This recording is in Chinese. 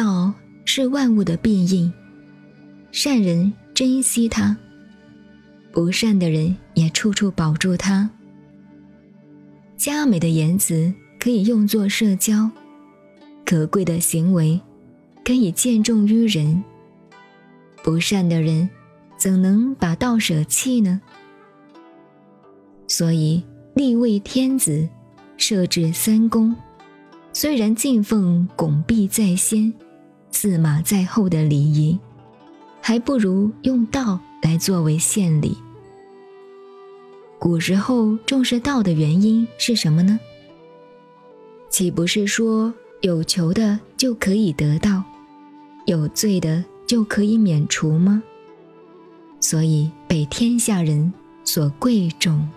道是万物的庇应，善人珍惜它，不善的人也处处保住它。佳美的言辞可以用作社交，可贵的行为可以见重于人。不善的人怎能把道舍弃呢？所以立位天子，设置三公，虽然敬奉拱璧在先、驷马在后的礼仪，还不如用道来作为献礼。古时候重视道的原因是什么呢？岂不是说有求的就可以得到，有罪的就可以免除吗？所以被天下人所贵重。